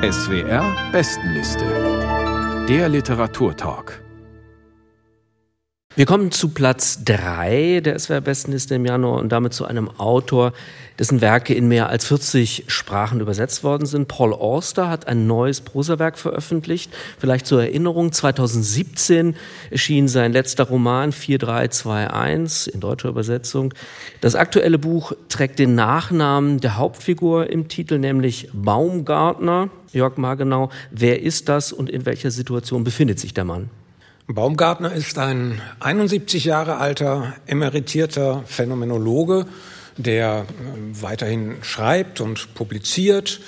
SWR Bestenliste. Der Literaturtalk. Wir kommen zu Platz 3 der SWR-Bestenliste im Januar und damit zu einem Autor, dessen Werke in mehr als 40 Sprachen übersetzt worden sind. Paul Auster hat ein neues Prosawerk veröffentlicht. Vielleicht zur Erinnerung, 2017 erschien sein letzter Roman 4321 in deutscher Übersetzung. Das aktuelle Buch trägt den Nachnamen der Hauptfigur im Titel, nämlich Baumgartner. Jörg Margenau, wer ist das und in welcher Situation befindet sich der Mann? Baumgartner ist ein 71 Jahre alter emeritierter Phänomenologe, der äh, weiterhin schreibt und publiziert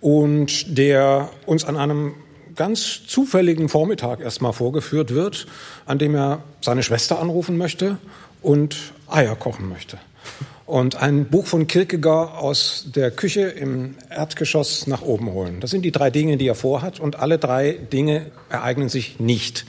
und der uns an einem ganz zufälligen Vormittag erstmal vorgeführt wird, an dem er seine Schwester anrufen möchte und Eier kochen möchte und ein Buch von Kierkegaard aus der Küche im Erdgeschoss nach oben holen. Das sind die drei Dinge, die er vorhat und alle drei Dinge ereignen sich nicht,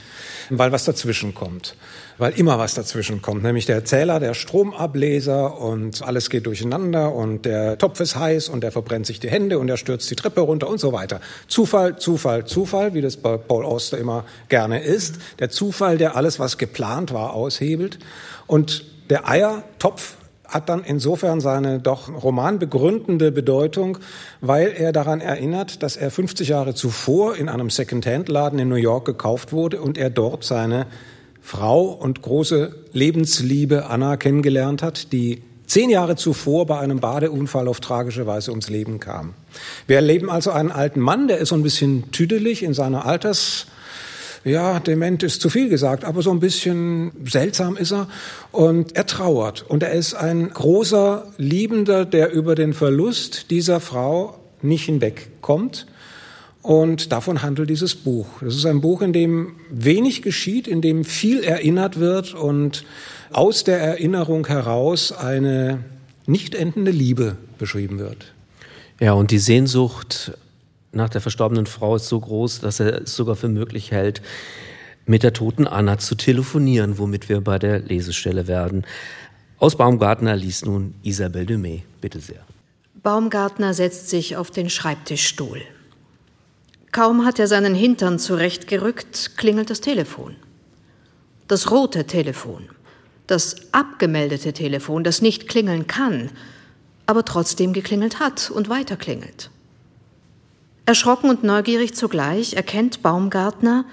weil was dazwischen kommt. Weil immer was dazwischen kommt, nämlich der Zähler, der Stromableser und alles geht durcheinander und der Topf ist heiß und der verbrennt sich die Hände und er stürzt die Treppe runter und so weiter. Zufall, Zufall, Zufall, wie das bei Paul Auster immer gerne ist. Der Zufall, der alles, was geplant war, aushebelt. Und der Eiertopf hat dann insofern seine doch romanbegründende Bedeutung, weil er daran erinnert, dass er 50 Jahre zuvor in einem Second-Hand-Laden in New York gekauft wurde und er dort seine Frau und große Lebensliebe Anna kennengelernt hat, die zehn Jahre zuvor bei einem Badeunfall auf tragische Weise ums Leben kam. Wir erleben also einen alten Mann, der ist so ein bisschen tüdelig in seiner Alters ja, dement ist zu viel gesagt, aber so ein bisschen seltsam ist er. Und er trauert. Und er ist ein großer Liebender, der über den Verlust dieser Frau nicht hinwegkommt. Und davon handelt dieses Buch. Das ist ein Buch, in dem wenig geschieht, in dem viel erinnert wird und aus der Erinnerung heraus eine nicht endende Liebe beschrieben wird. Ja, und die Sehnsucht nach der verstorbenen Frau ist so groß, dass er es sogar für möglich hält, mit der toten Anna zu telefonieren, womit wir bei der Lesestelle werden. Aus Baumgartner liest nun Isabelle Dumay. Bitte sehr. Baumgartner setzt sich auf den Schreibtischstuhl. Kaum hat er seinen Hintern zurechtgerückt, klingelt das Telefon. Das rote Telefon. Das abgemeldete Telefon, das nicht klingeln kann, aber trotzdem geklingelt hat und weiterklingelt. Erschrocken und neugierig zugleich erkennt Baumgartner,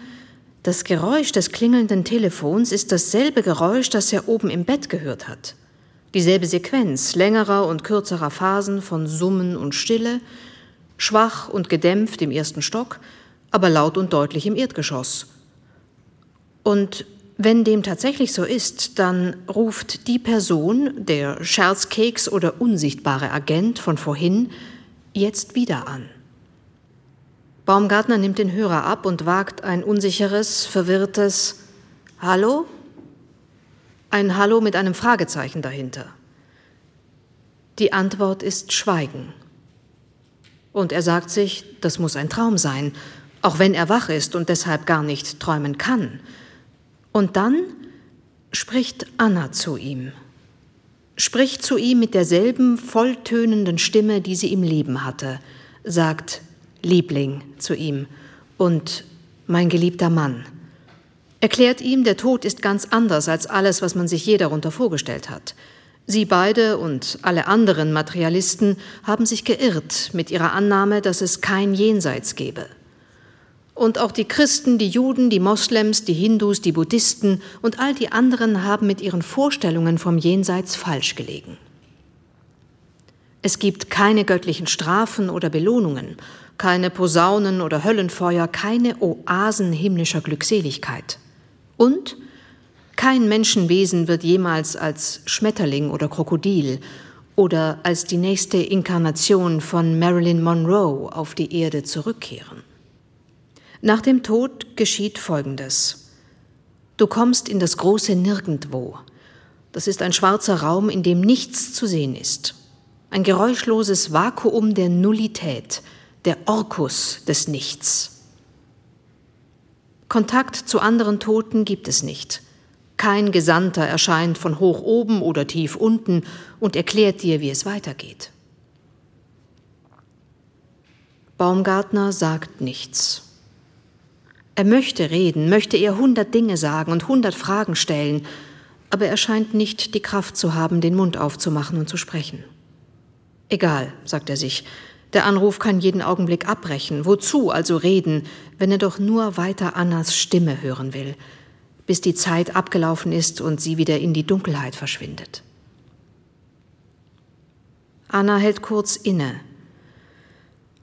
das Geräusch des klingelnden Telefons ist dasselbe Geräusch, das er oben im Bett gehört hat. Dieselbe Sequenz längerer und kürzerer Phasen von Summen und Stille, schwach und gedämpft im ersten Stock, aber laut und deutlich im Erdgeschoss. Und wenn dem tatsächlich so ist, dann ruft die Person, der Scherzkeks oder unsichtbare Agent von vorhin, jetzt wieder an. Baumgartner nimmt den Hörer ab und wagt ein unsicheres, verwirrtes Hallo? Ein Hallo mit einem Fragezeichen dahinter. Die Antwort ist Schweigen. Und er sagt sich, das muss ein Traum sein, auch wenn er wach ist und deshalb gar nicht träumen kann. Und dann spricht Anna zu ihm. Spricht zu ihm mit derselben volltönenden Stimme, die sie im Leben hatte, sagt Liebling zu ihm und mein geliebter Mann. Erklärt ihm, der Tod ist ganz anders als alles, was man sich je darunter vorgestellt hat. Sie beide und alle anderen Materialisten haben sich geirrt mit ihrer Annahme, dass es kein Jenseits gebe. Und auch die Christen, die Juden, die Moslems, die Hindus, die Buddhisten und all die anderen haben mit ihren Vorstellungen vom Jenseits falsch gelegen. Es gibt keine göttlichen Strafen oder Belohnungen keine Posaunen oder Höllenfeuer, keine Oasen himmlischer Glückseligkeit. Und kein Menschenwesen wird jemals als Schmetterling oder Krokodil oder als die nächste Inkarnation von Marilyn Monroe auf die Erde zurückkehren. Nach dem Tod geschieht Folgendes. Du kommst in das große Nirgendwo. Das ist ein schwarzer Raum, in dem nichts zu sehen ist. Ein geräuschloses Vakuum der Nullität – der Orkus des Nichts. Kontakt zu anderen Toten gibt es nicht. Kein Gesandter erscheint von hoch oben oder tief unten und erklärt dir, wie es weitergeht. Baumgartner sagt nichts. Er möchte reden, möchte ihr hundert Dinge sagen und hundert Fragen stellen, aber er scheint nicht die Kraft zu haben, den Mund aufzumachen und zu sprechen. Egal, sagt er sich, der Anruf kann jeden Augenblick abbrechen. Wozu also reden, wenn er doch nur weiter Annas Stimme hören will, bis die Zeit abgelaufen ist und sie wieder in die Dunkelheit verschwindet? Anna hält kurz inne,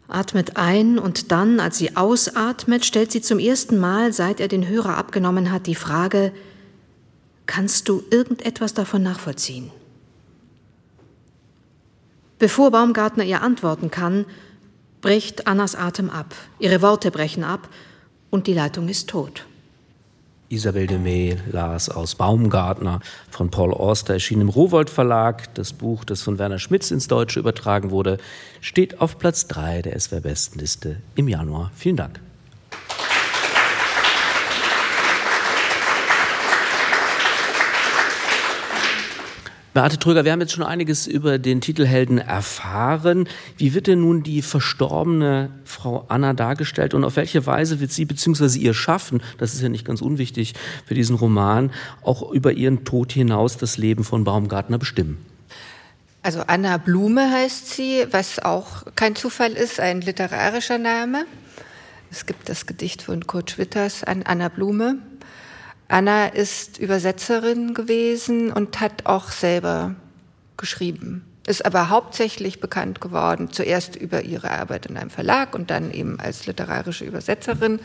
atmet ein und dann, als sie ausatmet, stellt sie zum ersten Mal, seit er den Hörer abgenommen hat, die Frage, kannst du irgendetwas davon nachvollziehen? Bevor Baumgartner ihr antworten kann, bricht Annas Atem ab, ihre Worte brechen ab und die Leitung ist tot. Isabel de May las aus Baumgartner von Paul Auster, erschien im Rowold Verlag. Das Buch, das von Werner Schmitz ins Deutsche übertragen wurde, steht auf Platz 3 der SWR-Bestenliste im Januar. Vielen Dank. Beate Tröger, wir haben jetzt schon einiges über den Titelhelden erfahren. Wie wird denn nun die verstorbene Frau Anna dargestellt und auf welche Weise wird sie bzw. ihr Schaffen, das ist ja nicht ganz unwichtig für diesen Roman, auch über ihren Tod hinaus das Leben von Baumgartner bestimmen? Also Anna Blume heißt sie, was auch kein Zufall ist, ein literarischer Name. Es gibt das Gedicht von Kurt Schwitters an Anna Blume. Anna ist Übersetzerin gewesen und hat auch selber geschrieben, ist aber hauptsächlich bekannt geworden, zuerst über ihre Arbeit in einem Verlag und dann eben als literarische Übersetzerin.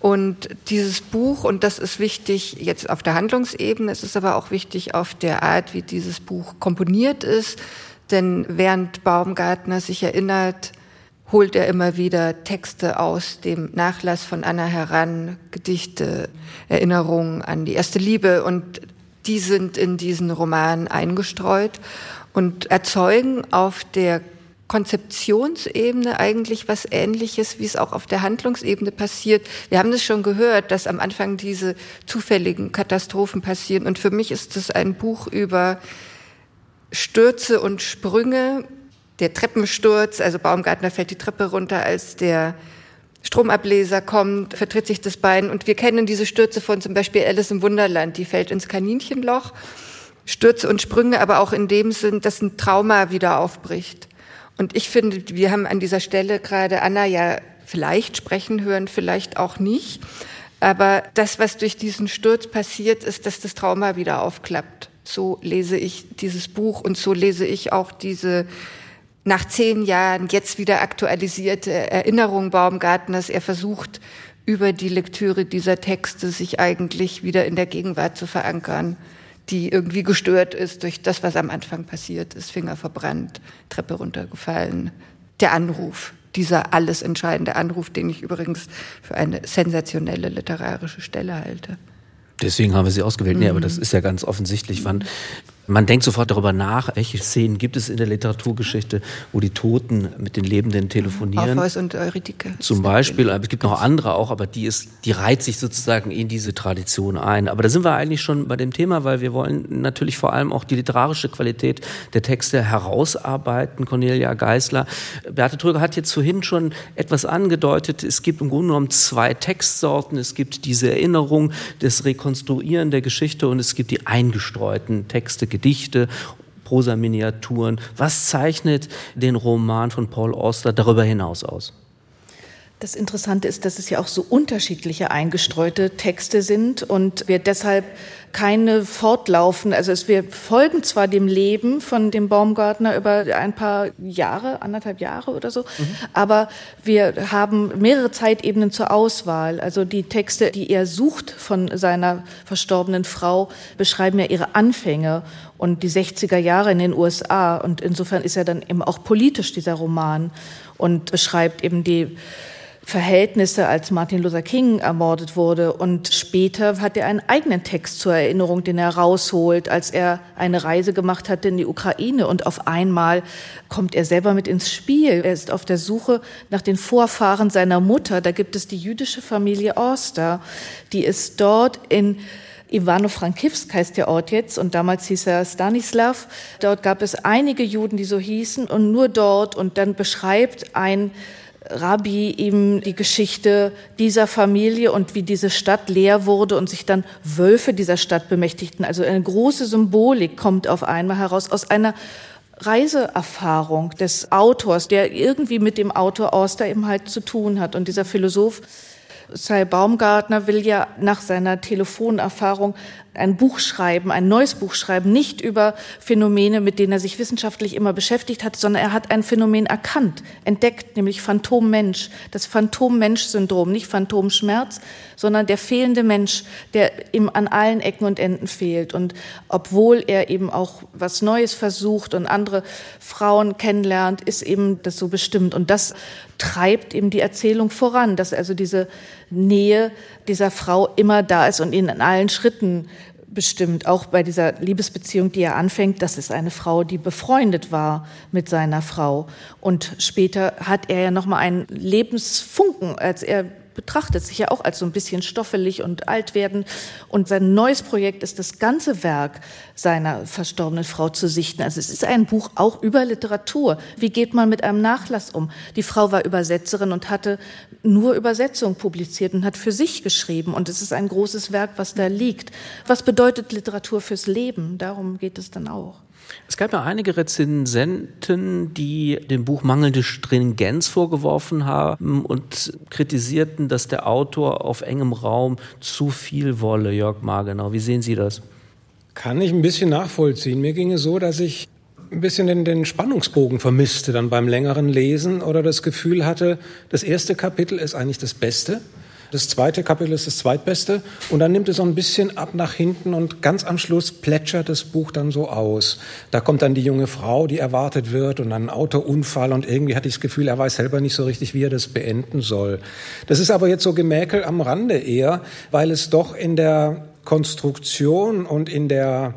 Und dieses Buch, und das ist wichtig jetzt auf der Handlungsebene, es ist aber auch wichtig auf der Art, wie dieses Buch komponiert ist, denn während Baumgartner sich erinnert, holt er immer wieder Texte aus dem Nachlass von Anna heran, Gedichte, Erinnerungen an die erste Liebe und die sind in diesen Roman eingestreut und erzeugen auf der Konzeptionsebene eigentlich was Ähnliches, wie es auch auf der Handlungsebene passiert. Wir haben das schon gehört, dass am Anfang diese zufälligen Katastrophen passieren. Und für mich ist es ein Buch über Stürze und Sprünge, der Treppensturz, also Baumgartner fällt die Treppe runter, als der Stromableser kommt, vertritt sich das Bein. Und wir kennen diese Stürze von zum Beispiel Alice im Wunderland, die fällt ins Kaninchenloch. Stürze und Sprünge, aber auch in dem Sinn, dass ein Trauma wieder aufbricht. Und ich finde, wir haben an dieser Stelle gerade Anna ja vielleicht sprechen hören, vielleicht auch nicht. Aber das, was durch diesen Sturz passiert, ist, dass das Trauma wieder aufklappt. So lese ich dieses Buch und so lese ich auch diese nach zehn Jahren jetzt wieder aktualisierte Erinnerung Baumgartners. Er versucht über die Lektüre dieser Texte sich eigentlich wieder in der Gegenwart zu verankern, die irgendwie gestört ist durch das, was am Anfang passiert ist. Finger verbrannt, Treppe runtergefallen. Der Anruf, dieser alles entscheidende Anruf, den ich übrigens für eine sensationelle literarische Stelle halte. Deswegen haben wir sie ausgewählt. Mhm. Nee, aber das ist ja ganz offensichtlich. Wann man denkt sofort darüber nach, welche Szenen gibt es in der Literaturgeschichte, wo die Toten mit den Lebenden telefonieren. Orpheus und Eurydike. Zum Beispiel, aber es gibt noch andere auch, aber die ist, die reiht sich sozusagen in diese Tradition ein. Aber da sind wir eigentlich schon bei dem Thema, weil wir wollen natürlich vor allem auch die literarische Qualität der Texte herausarbeiten. Cornelia Geisler. Beate Tröger hat jetzt vorhin schon etwas angedeutet. Es gibt im Grunde genommen zwei Textsorten. Es gibt diese Erinnerung, das Rekonstruieren der Geschichte und es gibt die eingestreuten Texte, Gedichte, Prosa-Miniaturen. Was zeichnet den Roman von Paul Auster darüber hinaus aus? Das Interessante ist, dass es ja auch so unterschiedliche eingestreute Texte sind und wir deshalb keine fortlaufen. Also es, wir folgen zwar dem Leben von dem Baumgartner über ein paar Jahre, anderthalb Jahre oder so, mhm. aber wir haben mehrere Zeitebenen zur Auswahl. Also die Texte, die er sucht von seiner verstorbenen Frau, beschreiben ja ihre Anfänge und die 60er Jahre in den USA. Und insofern ist er dann eben auch politisch, dieser Roman, und beschreibt eben die Verhältnisse, als Martin Luther King ermordet wurde. Und später hat er einen eigenen Text zur Erinnerung, den er rausholt, als er eine Reise gemacht hat in die Ukraine. Und auf einmal kommt er selber mit ins Spiel. Er ist auf der Suche nach den Vorfahren seiner Mutter. Da gibt es die jüdische Familie Orster. Die ist dort in Ivano-Frankivsk heißt der Ort jetzt und damals hieß er Stanislav. Dort gab es einige Juden, die so hießen und nur dort und dann beschreibt ein Rabbi ihm die Geschichte dieser Familie und wie diese Stadt leer wurde und sich dann Wölfe dieser Stadt bemächtigten. Also eine große Symbolik kommt auf einmal heraus aus einer Reiseerfahrung des Autors, der irgendwie mit dem Autor Auster eben halt zu tun hat. Und dieser Philosoph Sai Baumgartner will ja nach seiner Telefonerfahrung ein Buch schreiben, ein neues Buch schreiben, nicht über Phänomene, mit denen er sich wissenschaftlich immer beschäftigt hat, sondern er hat ein Phänomen erkannt, entdeckt, nämlich Phantommensch, das Phantom-Mensch-Syndrom, nicht Phantomschmerz, sondern der fehlende Mensch, der ihm an allen Ecken und Enden fehlt. Und obwohl er eben auch was Neues versucht und andere Frauen kennenlernt, ist eben das so bestimmt. Und das treibt eben die Erzählung voran, dass also diese Nähe dieser Frau immer da ist und ihn in allen Schritten bestimmt, auch bei dieser Liebesbeziehung, die er anfängt, das ist eine Frau, die befreundet war mit seiner Frau. Und später hat er ja nochmal einen Lebensfunken, als er betrachtet sich ja auch als so ein bisschen stoffelig und alt werden. Und sein neues Projekt ist das ganze Werk seiner verstorbenen Frau zu sichten. Also es ist ein Buch auch über Literatur. Wie geht man mit einem Nachlass um? Die Frau war Übersetzerin und hatte nur Übersetzung publiziert und hat für sich geschrieben. Und es ist ein großes Werk, was da liegt. Was bedeutet Literatur fürs Leben? Darum geht es dann auch. Es gab ja einige Rezensenten, die dem Buch mangelnde Stringenz vorgeworfen haben und kritisierten, dass der Autor auf engem Raum zu viel wolle. Jörg Margenau, wie sehen Sie das? Kann ich ein bisschen nachvollziehen. Mir ging es so, dass ich ein bisschen den, den Spannungsbogen vermisste dann beim längeren Lesen oder das Gefühl hatte, das erste Kapitel ist eigentlich das Beste das zweite Kapitel ist das zweitbeste und dann nimmt es so ein bisschen ab nach hinten und ganz am Schluss plätschert das Buch dann so aus. Da kommt dann die junge Frau, die erwartet wird und dann ein Autounfall und irgendwie hatte ich das Gefühl, er weiß selber nicht so richtig, wie er das beenden soll. Das ist aber jetzt so Gemäkel am Rande eher, weil es doch in der Konstruktion und in der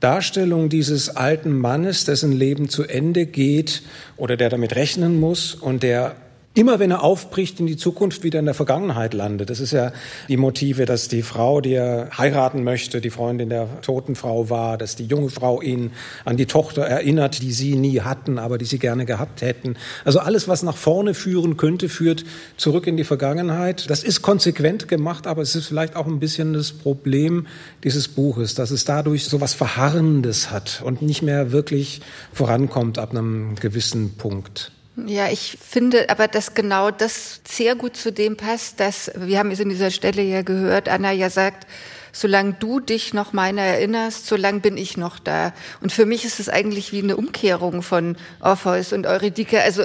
Darstellung dieses alten Mannes, dessen Leben zu Ende geht oder der damit rechnen muss und der immer wenn er aufbricht in die Zukunft, wieder in der Vergangenheit landet. Das ist ja die Motive, dass die Frau, die er heiraten möchte, die Freundin der toten Frau war, dass die junge Frau ihn an die Tochter erinnert, die sie nie hatten, aber die sie gerne gehabt hätten. Also alles, was nach vorne führen könnte, führt zurück in die Vergangenheit. Das ist konsequent gemacht, aber es ist vielleicht auch ein bisschen das Problem dieses Buches, dass es dadurch so was Verharrendes hat und nicht mehr wirklich vorankommt ab einem gewissen Punkt. Ja, ich finde aber, dass genau das sehr gut zu dem passt, dass, wir haben es in dieser Stelle ja gehört, Anna ja sagt, solange du dich noch meiner erinnerst, solange bin ich noch da. Und für mich ist es eigentlich wie eine Umkehrung von Orpheus und Eurydike. Also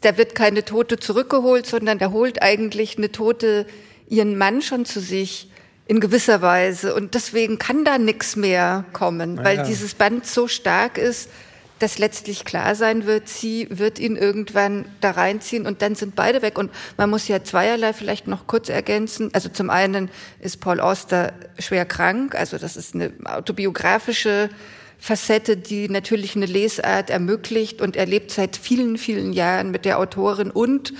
da wird keine Tote zurückgeholt, sondern da holt eigentlich eine Tote ihren Mann schon zu sich in gewisser Weise. Und deswegen kann da nichts mehr kommen, weil ja. dieses Band so stark ist, dass letztlich klar sein wird, sie wird ihn irgendwann da reinziehen und dann sind beide weg. Und man muss ja zweierlei vielleicht noch kurz ergänzen. Also zum einen ist Paul Auster schwer krank, also das ist eine autobiografische Facette, die natürlich eine Lesart ermöglicht und er lebt seit vielen, vielen Jahren mit der Autorin und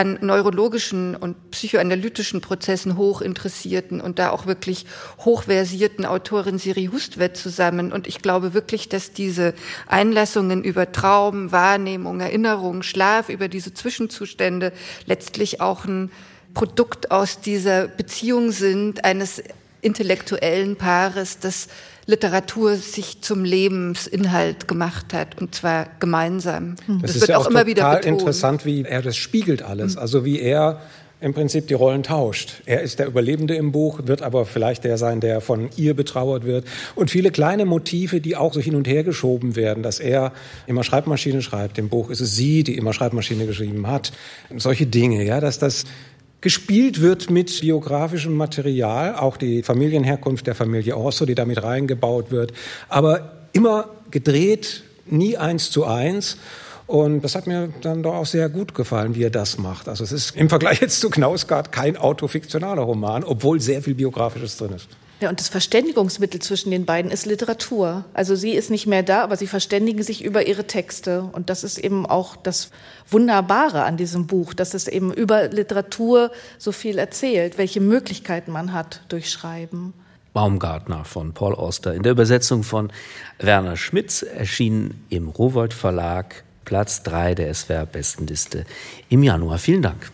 an neurologischen und psychoanalytischen Prozessen hoch interessierten und da auch wirklich hochversierten Autorin Siri Hustvedt zusammen. Und ich glaube wirklich, dass diese Einlassungen über Traum, Wahrnehmung, Erinnerung, Schlaf, über diese Zwischenzustände letztlich auch ein Produkt aus dieser Beziehung sind, eines intellektuellen Paares, das Literatur sich zum Lebensinhalt gemacht hat und zwar gemeinsam. Das, das ist wird ja auch, auch immer wieder betont. interessant, wie er das spiegelt alles, mhm. also wie er im Prinzip die Rollen tauscht. Er ist der Überlebende im Buch, wird aber vielleicht der sein, der von ihr betrauert wird. Und viele kleine Motive, die auch so hin und her geschoben werden, dass er immer Schreibmaschine schreibt. Im Buch ist es sie, die immer Schreibmaschine geschrieben hat. Solche Dinge, ja, dass das Gespielt wird mit biografischem Material, auch die Familienherkunft der Familie Orso, die damit reingebaut wird, aber immer gedreht, nie eins zu eins. Und das hat mir dann doch auch sehr gut gefallen, wie er das macht. Also es ist im Vergleich jetzt zu Knausgard kein autofiktionaler Roman, obwohl sehr viel Biografisches drin ist. Ja, und das Verständigungsmittel zwischen den beiden ist Literatur. Also sie ist nicht mehr da, aber sie verständigen sich über ihre Texte. Und das ist eben auch das Wunderbare an diesem Buch, dass es eben über Literatur so viel erzählt, welche Möglichkeiten man hat durch Schreiben. Baumgartner von Paul Auster in der Übersetzung von Werner Schmitz erschien im Rowold Verlag Platz 3 der SWR-Bestenliste im Januar. Vielen Dank.